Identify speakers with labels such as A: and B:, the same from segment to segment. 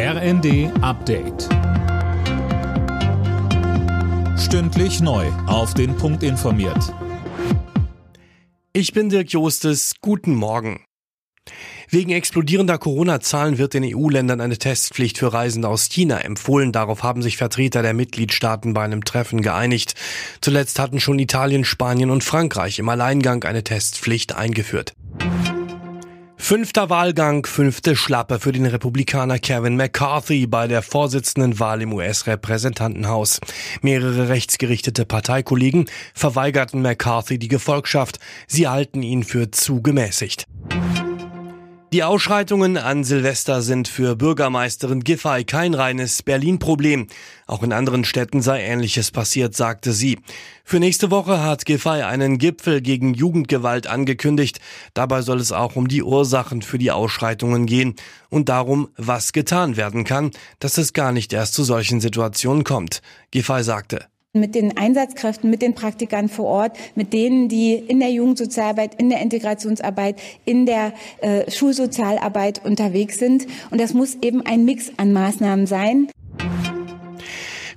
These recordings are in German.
A: RND Update. Stündlich neu. Auf den Punkt informiert.
B: Ich bin Dirk Jostes. Guten Morgen. Wegen explodierender Corona-Zahlen wird den EU-Ländern eine Testpflicht für Reisende aus China empfohlen. Darauf haben sich Vertreter der Mitgliedstaaten bei einem Treffen geeinigt. Zuletzt hatten schon Italien, Spanien und Frankreich im Alleingang eine Testpflicht eingeführt. Fünfter Wahlgang, fünfte Schlappe für den Republikaner Kevin McCarthy bei der Vorsitzendenwahl im US-Repräsentantenhaus. Mehrere rechtsgerichtete Parteikollegen verweigerten McCarthy die Gefolgschaft. Sie halten ihn für zu gemäßigt. Die Ausschreitungen an Silvester sind für Bürgermeisterin Giffey kein reines Berlin-Problem. Auch in anderen Städten sei Ähnliches passiert, sagte sie. Für nächste Woche hat Giffey einen Gipfel gegen Jugendgewalt angekündigt. Dabei soll es auch um die Ursachen für die Ausschreitungen gehen und darum, was getan werden kann, dass es gar nicht erst zu solchen Situationen kommt. Giffey sagte
C: mit den Einsatzkräften, mit den Praktikern vor Ort, mit denen, die in der Jugendsozialarbeit, in der Integrationsarbeit, in der äh, Schulsozialarbeit unterwegs sind. Und das muss eben ein Mix an Maßnahmen sein.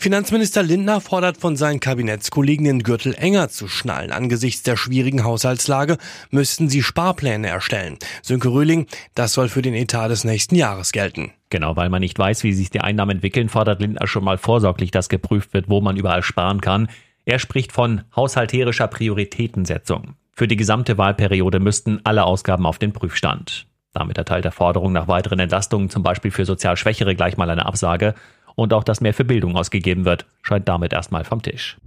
B: Finanzminister Lindner fordert von seinen Kabinettskollegen den Gürtel enger zu schnallen. Angesichts der schwierigen Haushaltslage müssten sie Sparpläne erstellen. Sönke Röhling, das soll für den Etat des nächsten Jahres gelten.
D: Genau, weil man nicht weiß, wie sich die Einnahmen entwickeln, fordert Lindner schon mal vorsorglich, dass geprüft wird, wo man überall sparen kann. Er spricht von haushalterischer Prioritätensetzung. Für die gesamte Wahlperiode müssten alle Ausgaben auf den Prüfstand. Damit erteilt er Forderungen nach weiteren Entlastungen, zum Beispiel für sozial Schwächere, gleich mal eine Absage und auch, dass mehr für Bildung ausgegeben wird, scheint damit erstmal vom Tisch.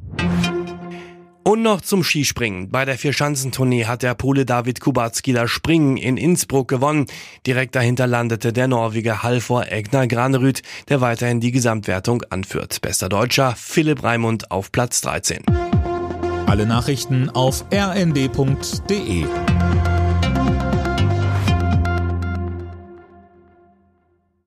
B: Und noch zum Skispringen. Bei der Vierschanzentournee hat der Pole David Kubacki das Springen in Innsbruck gewonnen. Direkt dahinter landete der Norweger Halvor Egner Granerüt, der weiterhin die Gesamtwertung anführt. Bester Deutscher Philipp Raimund auf Platz 13.
A: Alle Nachrichten auf rnd.de